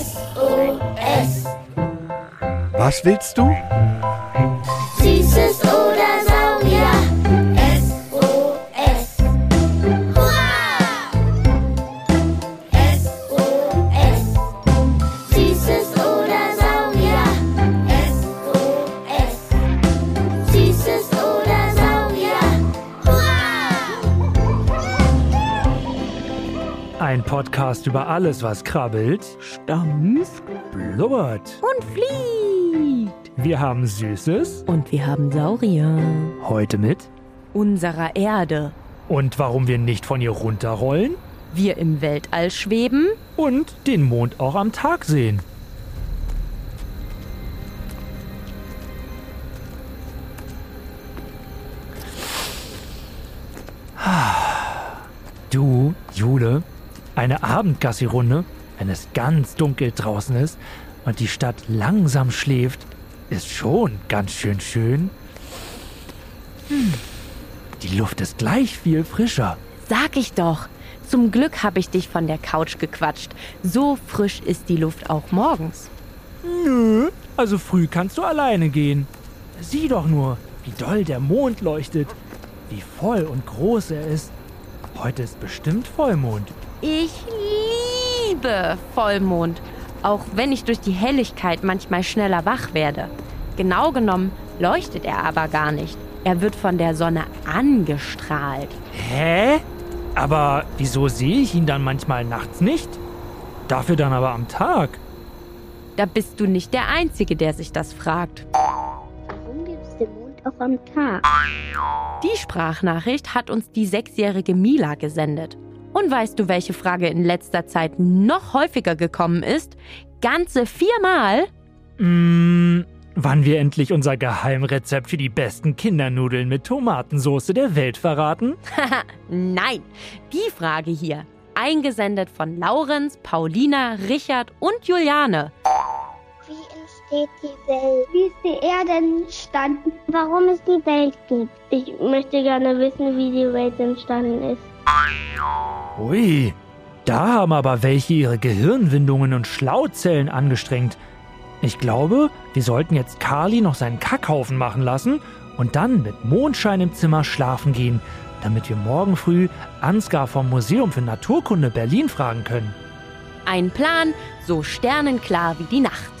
SOS. Was willst du? Über alles, was krabbelt, Stampft blubbert. und fliegt. Wir haben Süßes Und wir haben Saurier. heute mit. Unserer Erde. Und warum wir nicht von ihr runterrollen Wir im Weltall schweben. und den Mond auch am Tag sehen. Du, Jule, eine Abendgassi-Runde, wenn es ganz dunkel draußen ist und die Stadt langsam schläft, ist schon ganz schön schön. Hm. Die Luft ist gleich viel frischer. Sag ich doch. Zum Glück habe ich dich von der Couch gequatscht. So frisch ist die Luft auch morgens. Nö, also früh kannst du alleine gehen. Sieh doch nur, wie doll der Mond leuchtet, wie voll und groß er ist. Heute ist bestimmt Vollmond. Ich liebe Vollmond. Auch wenn ich durch die Helligkeit manchmal schneller wach werde. Genau genommen leuchtet er aber gar nicht. Er wird von der Sonne angestrahlt. Hä? Aber wieso sehe ich ihn dann manchmal nachts nicht? Dafür dann aber am Tag. Da bist du nicht der Einzige, der sich das fragt. Warum gibt es den Mond auch am Tag? Die Sprachnachricht hat uns die sechsjährige Mila gesendet. Und weißt du, welche Frage in letzter Zeit noch häufiger gekommen ist? Ganze viermal? Mm, wann wir endlich unser Geheimrezept für die besten Kindernudeln mit Tomatensauce der Welt verraten? Nein, die Frage hier. Eingesendet von Laurenz, Paulina, Richard und Juliane. Wie entsteht die Welt? Wie ist die Erde entstanden? Warum es die Welt gibt? Ich möchte gerne wissen, wie die Welt entstanden ist. Ui, da haben aber welche ihre Gehirnwindungen und Schlauzellen angestrengt. Ich glaube, wir sollten jetzt Carly noch seinen Kackhaufen machen lassen und dann mit Mondschein im Zimmer schlafen gehen, damit wir morgen früh Ansgar vom Museum für Naturkunde Berlin fragen können. Ein Plan, so sternenklar wie die Nacht.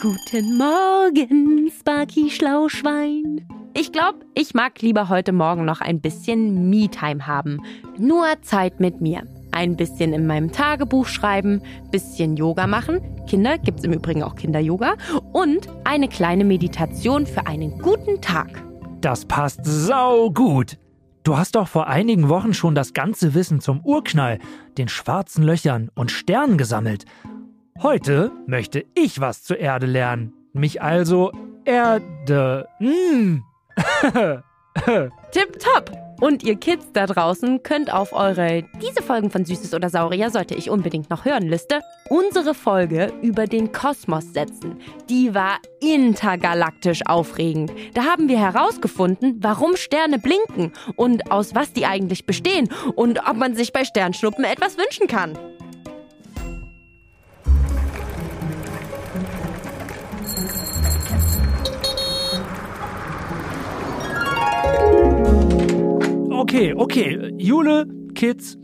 Guten Morgen, Sparky Schlauschwein. Ich glaube, ich mag lieber heute Morgen noch ein bisschen Me-Time haben. Nur Zeit mit mir. Ein bisschen in meinem Tagebuch schreiben, bisschen Yoga machen. Kinder gibt's im Übrigen auch Kinder-Yoga. Und eine kleine Meditation für einen guten Tag. Das passt sau gut. Du hast doch vor einigen Wochen schon das ganze Wissen zum Urknall, den schwarzen Löchern und Sternen gesammelt. Heute möchte ich was zur Erde lernen. Mich also Erde. Mm. Tipptopp! Und ihr Kids da draußen könnt auf eure diese Folgen von Süßes oder Saurier sollte ich unbedingt noch hören Liste unsere Folge über den Kosmos setzen. Die war intergalaktisch aufregend. Da haben wir herausgefunden, warum Sterne blinken und aus was die eigentlich bestehen und ob man sich bei Sternschnuppen etwas wünschen kann. Okay, okay. Jule, Kids,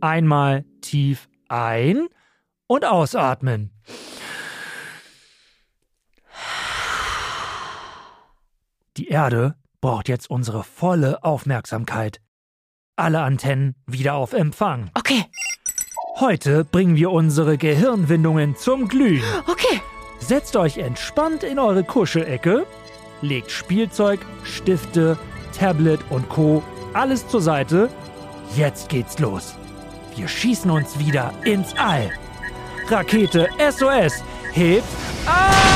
einmal tief ein und ausatmen. Die Erde braucht jetzt unsere volle Aufmerksamkeit. Alle Antennen wieder auf Empfang. Okay, Heute bringen wir unsere Gehirnwindungen zum Glühen. okay. Setzt euch entspannt in eure Kuschelecke, legt Spielzeug, Stifte, Tablet und Co alles zur Seite. Jetzt geht's los. Wir schießen uns wieder ins All. Rakete SOS hebt ab!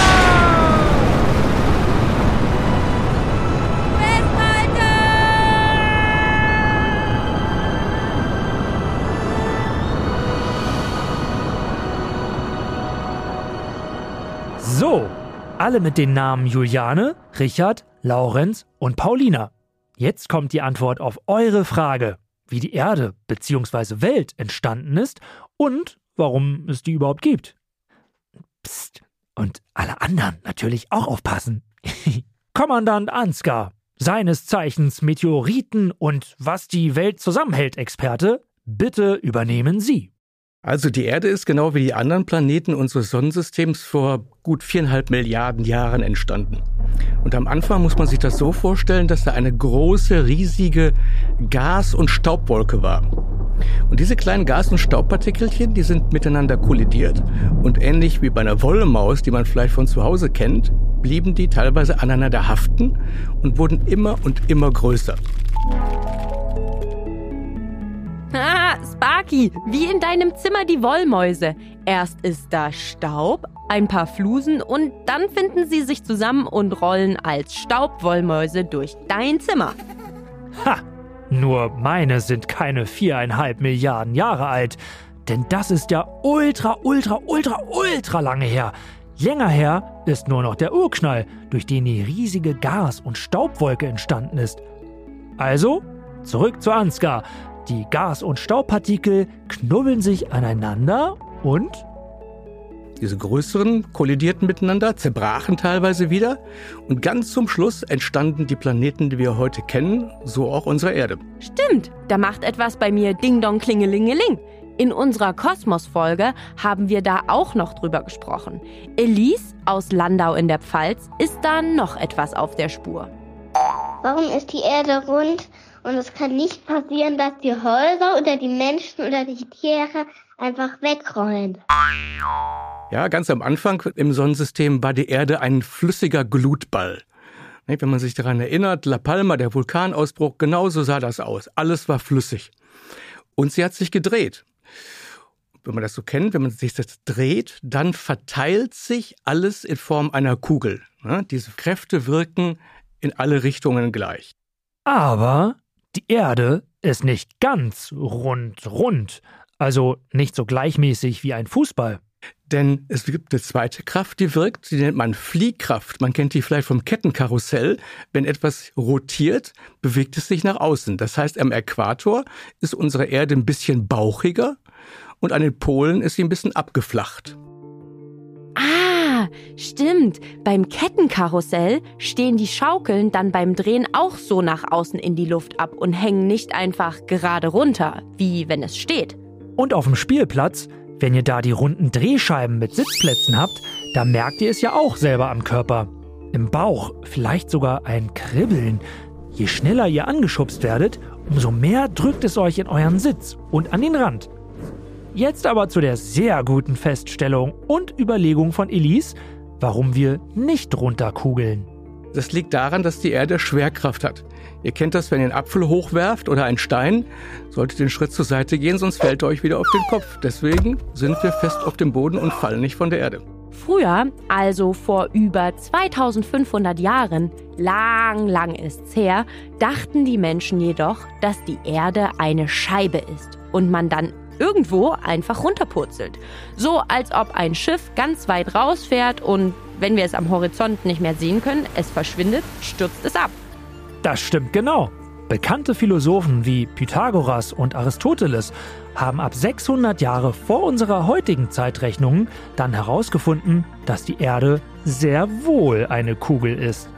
So, alle mit den Namen Juliane, Richard, Laurenz und Paulina. Jetzt kommt die Antwort auf eure Frage, wie die Erde bzw. Welt entstanden ist und warum es die überhaupt gibt. Psst. Und alle anderen natürlich auch aufpassen. Kommandant Ansgar, seines Zeichens Meteoriten und was die Welt zusammenhält, Experte, bitte übernehmen Sie. Also die Erde ist genau wie die anderen Planeten unseres Sonnensystems vor gut viereinhalb Milliarden Jahren entstanden. Und am Anfang muss man sich das so vorstellen, dass da eine große, riesige Gas- und Staubwolke war. Und diese kleinen Gas- und Staubpartikelchen, die sind miteinander kollidiert und ähnlich wie bei einer Wollmaus, die man vielleicht von zu Hause kennt, blieben die teilweise aneinander haften und wurden immer und immer größer. Sparky, wie in deinem Zimmer die Wollmäuse. Erst ist da Staub, ein paar Flusen und dann finden sie sich zusammen und rollen als Staubwollmäuse durch dein Zimmer. Ha! Nur meine sind keine viereinhalb Milliarden Jahre alt. Denn das ist ja ultra, ultra, ultra, ultra lange her. Länger her ist nur noch der Urknall, durch den die riesige Gas- und Staubwolke entstanden ist. Also, zurück zu Ansgar. Die Gas- und Staubpartikel knubbeln sich aneinander und Diese größeren kollidierten miteinander, zerbrachen teilweise wieder und ganz zum Schluss entstanden die Planeten, die wir heute kennen, so auch unsere Erde. Stimmt, da macht etwas bei mir Ding Dong Klingelingeling. In unserer Kosmos-Folge haben wir da auch noch drüber gesprochen. Elise aus Landau in der Pfalz ist da noch etwas auf der Spur. Warum ist die Erde rund? Und es kann nicht passieren, dass die Häuser oder die Menschen oder die Tiere einfach wegrollen. Ja, ganz am Anfang im Sonnensystem war die Erde ein flüssiger Glutball. Ne, Wenn man sich daran erinnert, La Palma, der Vulkanausbruch, genauso sah das aus. Alles war flüssig. Und sie hat sich gedreht. Wenn man das so kennt, wenn man sich das dreht, dann verteilt sich alles in Form einer Kugel. Ne, Diese Kräfte wirken in alle Richtungen gleich. Aber die Erde ist nicht ganz rund rund, also nicht so gleichmäßig wie ein Fußball. Denn es gibt eine zweite Kraft, die wirkt, die nennt man Fliehkraft. Man kennt die vielleicht vom Kettenkarussell. Wenn etwas rotiert, bewegt es sich nach außen. Das heißt, am Äquator ist unsere Erde ein bisschen bauchiger und an den Polen ist sie ein bisschen abgeflacht. Ah, stimmt. Beim Kettenkarussell stehen die Schaukeln dann beim Drehen auch so nach außen in die Luft ab und hängen nicht einfach gerade runter, wie wenn es steht. Und auf dem Spielplatz, wenn ihr da die runden Drehscheiben mit Sitzplätzen habt, da merkt ihr es ja auch selber am Körper. Im Bauch vielleicht sogar ein Kribbeln. Je schneller ihr angeschubst werdet, umso mehr drückt es euch in euren Sitz und an den Rand. Jetzt aber zu der sehr guten Feststellung und Überlegung von Elise, warum wir nicht runterkugeln. Das liegt daran, dass die Erde Schwerkraft hat. Ihr kennt das, wenn ihr einen Apfel hochwerft oder einen Stein, solltet ihr einen Schritt zur Seite gehen, sonst fällt er euch wieder auf den Kopf. Deswegen sind wir fest auf dem Boden und fallen nicht von der Erde. Früher, also vor über 2500 Jahren, lang, lang ist's her, dachten die Menschen jedoch, dass die Erde eine Scheibe ist und man dann irgendwo einfach runterpurzelt. So als ob ein Schiff ganz weit rausfährt und wenn wir es am Horizont nicht mehr sehen können, es verschwindet, stürzt es ab. Das stimmt genau. Bekannte Philosophen wie Pythagoras und Aristoteles haben ab 600 Jahre vor unserer heutigen Zeitrechnung dann herausgefunden, dass die Erde sehr wohl eine Kugel ist.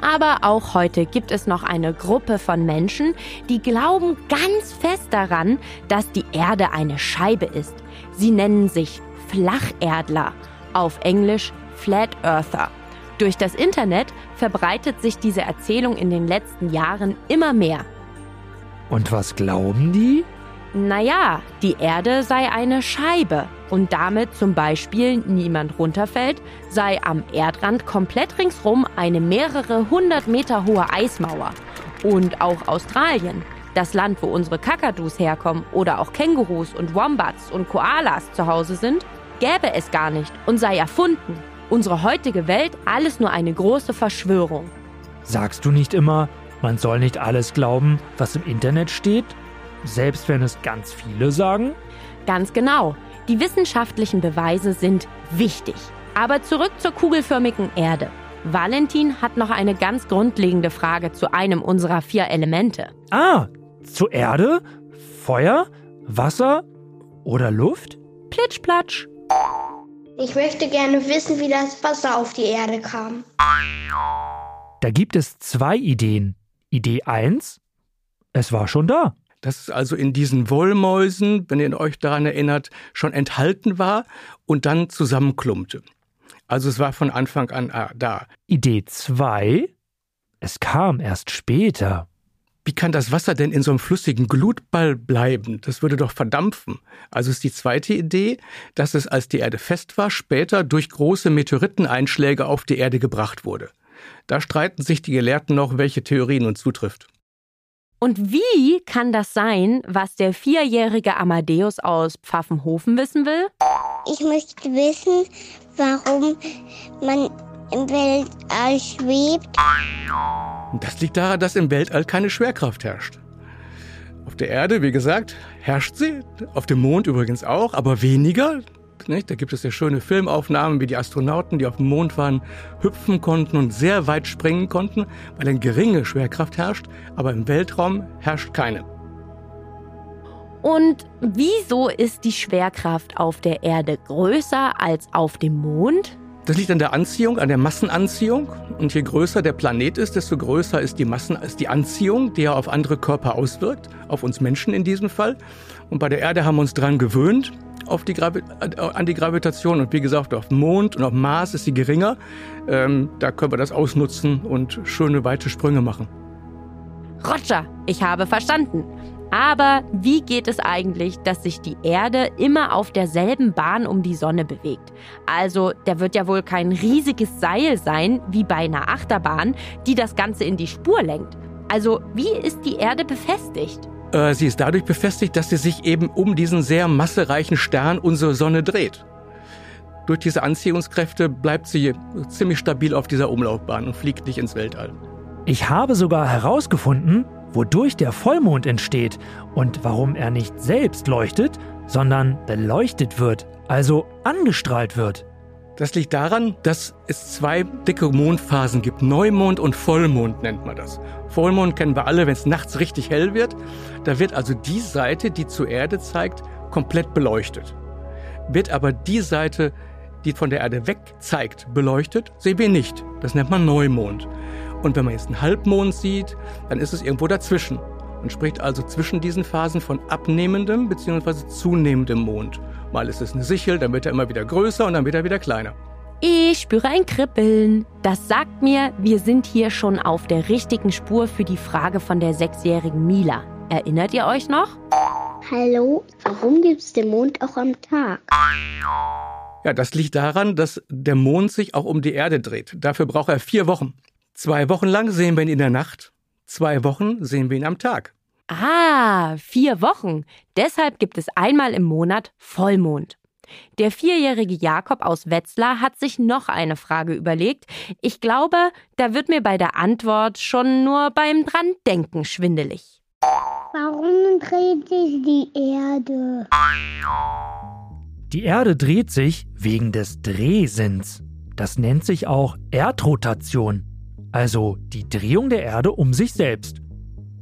Aber auch heute gibt es noch eine Gruppe von Menschen, die glauben ganz fest daran, dass die Erde eine Scheibe ist. Sie nennen sich Flacherdler, auf Englisch Flat Earther. Durch das Internet verbreitet sich diese Erzählung in den letzten Jahren immer mehr. Und was glauben die? Naja, die Erde sei eine Scheibe und damit zum Beispiel niemand runterfällt, sei am Erdrand komplett ringsrum eine mehrere hundert Meter hohe Eismauer. Und auch Australien, das Land, wo unsere Kakadus herkommen oder auch Kängurus und Wombats und Koalas zu Hause sind, gäbe es gar nicht und sei erfunden. Unsere heutige Welt alles nur eine große Verschwörung. Sagst du nicht immer, man soll nicht alles glauben, was im Internet steht? Selbst wenn es ganz viele sagen? Ganz genau. Die wissenschaftlichen Beweise sind wichtig. Aber zurück zur kugelförmigen Erde. Valentin hat noch eine ganz grundlegende Frage zu einem unserer vier Elemente. Ah, zur Erde, Feuer, Wasser oder Luft? Plitschplatsch. Ich möchte gerne wissen, wie das Wasser auf die Erde kam. Da gibt es zwei Ideen. Idee 1, es war schon da. Dass es also in diesen Wollmäusen, wenn ihr euch daran erinnert, schon enthalten war und dann zusammenklumpte. Also es war von Anfang an ah, da. Idee 2, es kam erst später. Wie kann das Wasser denn in so einem flüssigen Glutball bleiben? Das würde doch verdampfen. Also ist die zweite Idee, dass es, als die Erde fest war, später durch große Meteoriteneinschläge auf die Erde gebracht wurde. Da streiten sich die Gelehrten noch, welche Theorie nun zutrifft. Und wie kann das sein, was der vierjährige Amadeus aus Pfaffenhofen wissen will? Ich möchte wissen, warum man im Weltall schwebt. Das liegt daran, dass im Weltall keine Schwerkraft herrscht. Auf der Erde, wie gesagt, herrscht sie, auf dem Mond übrigens auch, aber weniger. Nicht? Da gibt es ja schöne Filmaufnahmen, wie die Astronauten, die auf dem Mond waren, hüpfen konnten und sehr weit springen konnten, weil eine geringe Schwerkraft herrscht, aber im Weltraum herrscht keine. Und wieso ist die Schwerkraft auf der Erde größer als auf dem Mond? Das liegt an der Anziehung, an der Massenanziehung. Und je größer der Planet ist, desto größer ist die Massen, ist die Anziehung, die ja auf andere Körper auswirkt, auf uns Menschen in diesem Fall. Und bei der Erde haben wir uns dran gewöhnt auf die Gravi an die Gravitation. Und wie gesagt, auf Mond und auf Mars ist sie geringer. Ähm, da können wir das ausnutzen und schöne weite Sprünge machen. Roger, ich habe verstanden. Aber wie geht es eigentlich, dass sich die Erde immer auf derselben Bahn um die Sonne bewegt? Also, da wird ja wohl kein riesiges Seil sein, wie bei einer Achterbahn, die das Ganze in die Spur lenkt. Also, wie ist die Erde befestigt? Äh, sie ist dadurch befestigt, dass sie sich eben um diesen sehr massereichen Stern, unsere Sonne, dreht. Durch diese Anziehungskräfte bleibt sie ziemlich stabil auf dieser Umlaufbahn und fliegt nicht ins Weltall. Ich habe sogar herausgefunden, wodurch der Vollmond entsteht und warum er nicht selbst leuchtet, sondern beleuchtet wird, also angestrahlt wird. Das liegt daran, dass es zwei dicke Mondphasen gibt. Neumond und Vollmond nennt man das. Vollmond kennen wir alle, wenn es nachts richtig hell wird. Da wird also die Seite, die zur Erde zeigt, komplett beleuchtet. Wird aber die Seite, die von der Erde weg zeigt, beleuchtet, sehen wir nicht. Das nennt man Neumond. Und wenn man jetzt einen Halbmond sieht, dann ist es irgendwo dazwischen. Man spricht also zwischen diesen Phasen von abnehmendem bzw. zunehmendem Mond. Mal ist es eine Sichel, dann wird er immer wieder größer und dann wird er wieder kleiner. Ich spüre ein Kribbeln. Das sagt mir, wir sind hier schon auf der richtigen Spur für die Frage von der sechsjährigen Mila. Erinnert ihr euch noch? Hallo, warum gibt es den Mond auch am Tag? Ja, das liegt daran, dass der Mond sich auch um die Erde dreht. Dafür braucht er vier Wochen. Zwei Wochen lang sehen wir ihn in der Nacht, zwei Wochen sehen wir ihn am Tag. Ah, vier Wochen. Deshalb gibt es einmal im Monat Vollmond. Der vierjährige Jakob aus Wetzlar hat sich noch eine Frage überlegt. Ich glaube, da wird mir bei der Antwort schon nur beim Dran-Denken schwindelig. Warum dreht sich die Erde? Die Erde dreht sich wegen des Drehsinns. Das nennt sich auch Erdrotation, also die Drehung der Erde um sich selbst.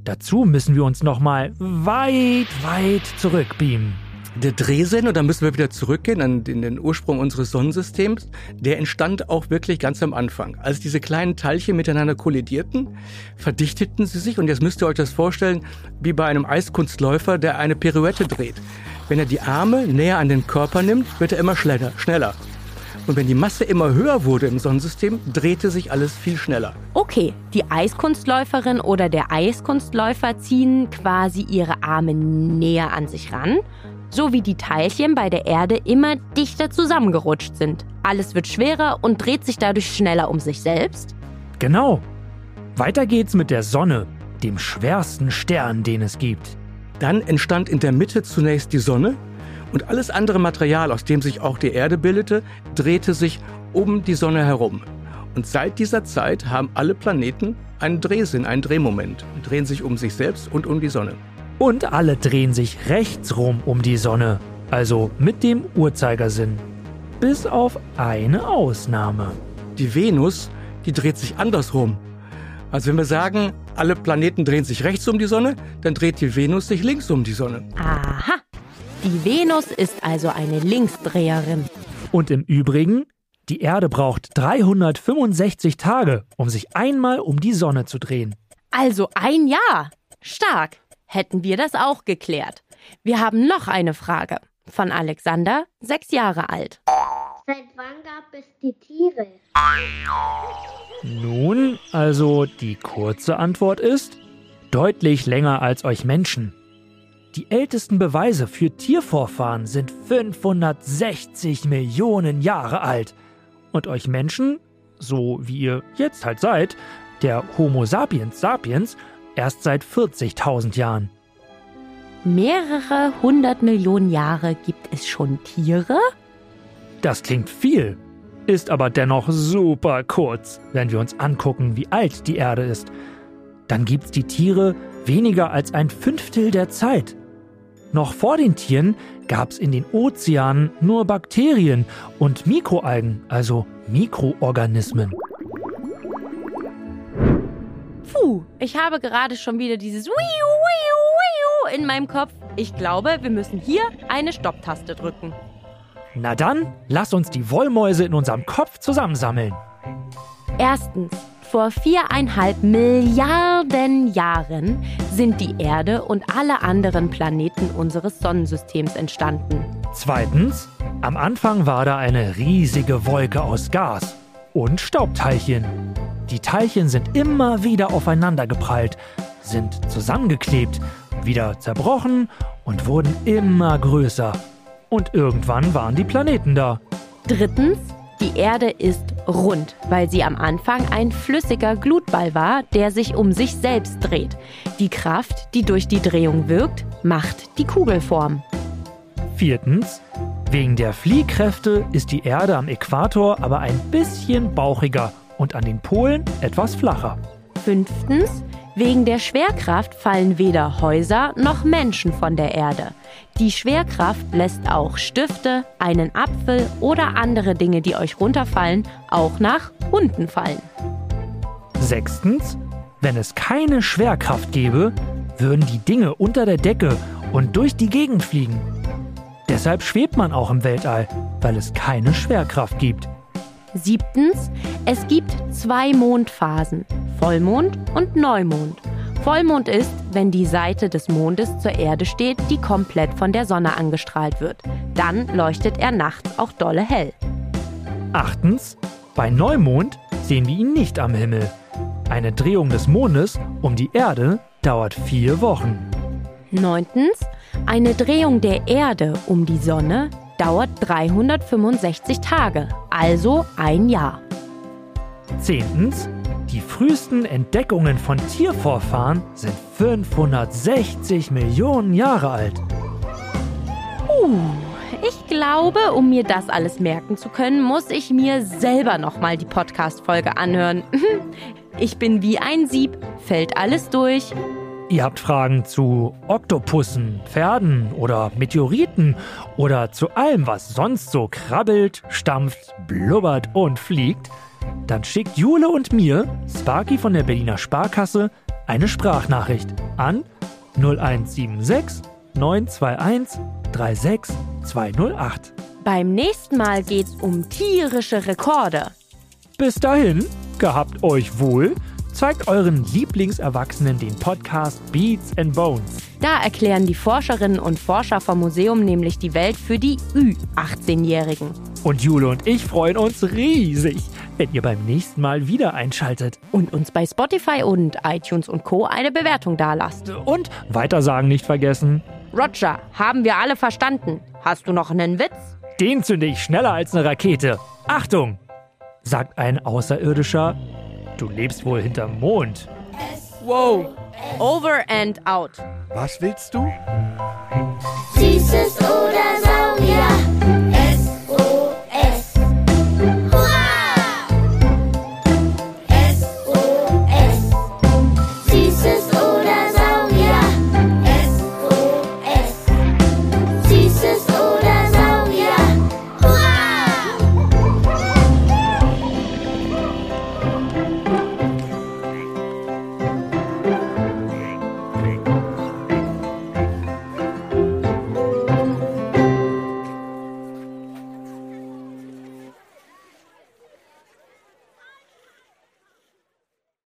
Dazu müssen wir uns nochmal weit, weit zurückbeamen. Der Drehsinn, und da müssen wir wieder zurückgehen an den Ursprung unseres Sonnensystems, der entstand auch wirklich ganz am Anfang. Als diese kleinen Teilchen miteinander kollidierten, verdichteten sie sich und jetzt müsst ihr euch das vorstellen, wie bei einem Eiskunstläufer, der eine Pirouette dreht. Wenn er die Arme näher an den Körper nimmt, wird er immer schneller. schneller. Und wenn die Masse immer höher wurde im Sonnensystem, drehte sich alles viel schneller. Okay, die Eiskunstläuferin oder der Eiskunstläufer ziehen quasi ihre Arme näher an sich ran, so wie die Teilchen bei der Erde immer dichter zusammengerutscht sind. Alles wird schwerer und dreht sich dadurch schneller um sich selbst. Genau. Weiter geht's mit der Sonne, dem schwersten Stern, den es gibt. Dann entstand in der Mitte zunächst die Sonne, und alles andere Material, aus dem sich auch die Erde bildete, drehte sich um die Sonne herum. Und seit dieser Zeit haben alle Planeten einen Drehsinn, einen Drehmoment, und drehen sich um sich selbst und um die Sonne. Und alle drehen sich rechtsrum um die Sonne, also mit dem Uhrzeigersinn. Bis auf eine Ausnahme. Die Venus, die dreht sich andersrum. Also wenn wir sagen, alle Planeten drehen sich rechts um die Sonne, dann dreht die Venus sich links um die Sonne. Aha. Die Venus ist also eine Linksdreherin. Und im Übrigen, die Erde braucht 365 Tage, um sich einmal um die Sonne zu drehen. Also ein Jahr. Stark. Hätten wir das auch geklärt. Wir haben noch eine Frage. Von Alexander, sechs Jahre alt. Seit wann gab es die Tiere? Nun, also die kurze Antwort ist deutlich länger als euch Menschen. Die ältesten Beweise für Tiervorfahren sind 560 Millionen Jahre alt. Und euch Menschen, so wie ihr jetzt halt seid, der Homo sapiens sapiens, erst seit 40.000 Jahren. Mehrere hundert Millionen Jahre gibt es schon Tiere? Das klingt viel, ist aber dennoch super kurz, wenn wir uns angucken, wie alt die Erde ist. Dann gibt's die Tiere weniger als ein Fünftel der Zeit. Noch vor den Tieren gab's in den Ozeanen nur Bakterien und Mikroalgen, also Mikroorganismen. Puh, ich habe gerade schon wieder dieses Wiu, Wiu, Wiu in meinem Kopf. Ich glaube, wir müssen hier eine Stopptaste drücken. Na dann, lass uns die Wollmäuse in unserem Kopf zusammensammeln. Erstens, vor viereinhalb Milliarden Jahren sind die Erde und alle anderen Planeten unseres Sonnensystems entstanden. Zweitens, am Anfang war da eine riesige Wolke aus Gas und Staubteilchen. Die Teilchen sind immer wieder aufeinander geprallt, sind zusammengeklebt, wieder zerbrochen und wurden immer größer. Und irgendwann waren die Planeten da. Drittens, die Erde ist rund, weil sie am Anfang ein flüssiger Glutball war, der sich um sich selbst dreht. Die Kraft, die durch die Drehung wirkt, macht die Kugelform. Viertens, wegen der Fliehkräfte ist die Erde am Äquator aber ein bisschen bauchiger und an den Polen etwas flacher. Fünftens, wegen der Schwerkraft fallen weder Häuser noch Menschen von der Erde. Die Schwerkraft lässt auch Stifte, einen Apfel oder andere Dinge, die euch runterfallen, auch nach unten fallen. Sechstens, wenn es keine Schwerkraft gäbe, würden die Dinge unter der Decke und durch die Gegend fliegen. Deshalb schwebt man auch im Weltall, weil es keine Schwerkraft gibt. Siebtens, es gibt zwei Mondphasen, Vollmond und Neumond. Vollmond ist, wenn die Seite des Mondes zur Erde steht, die komplett von der Sonne angestrahlt wird. Dann leuchtet er nachts auch dolle hell. Achtens, bei Neumond sehen wir ihn nicht am Himmel. Eine Drehung des Mondes um die Erde dauert vier Wochen. Neuntens, eine Drehung der Erde um die Sonne dauert 365 Tage, also ein Jahr. Zehntens, die frühesten Entdeckungen von Tiervorfahren sind 560 Millionen Jahre alt. Uh, ich glaube, um mir das alles merken zu können, muss ich mir selber nochmal die Podcast-Folge anhören. Ich bin wie ein Sieb, fällt alles durch. Ihr habt Fragen zu Oktopussen, Pferden oder Meteoriten oder zu allem, was sonst so krabbelt, stampft, blubbert und fliegt? Dann schickt Jule und mir, Sparky von der Berliner Sparkasse, eine Sprachnachricht an 0176 921 36208. Beim nächsten Mal geht's um tierische Rekorde. Bis dahin, gehabt euch wohl, zeigt euren Lieblingserwachsenen den Podcast Beats and Bones. Da erklären die Forscherinnen und Forscher vom Museum nämlich die Welt für die Ü-18-Jährigen. Und Jule und ich freuen uns riesig, wenn ihr beim nächsten Mal wieder einschaltet. Und uns bei Spotify und iTunes und Co. eine Bewertung dalasst. Und weitersagen nicht vergessen. Roger, haben wir alle verstanden. Hast du noch einen Witz? Den zünde ich schneller als eine Rakete. Achtung! sagt ein Außerirdischer. Du lebst wohl hinterm Mond. Wow. Over and out. Was willst du? Süßes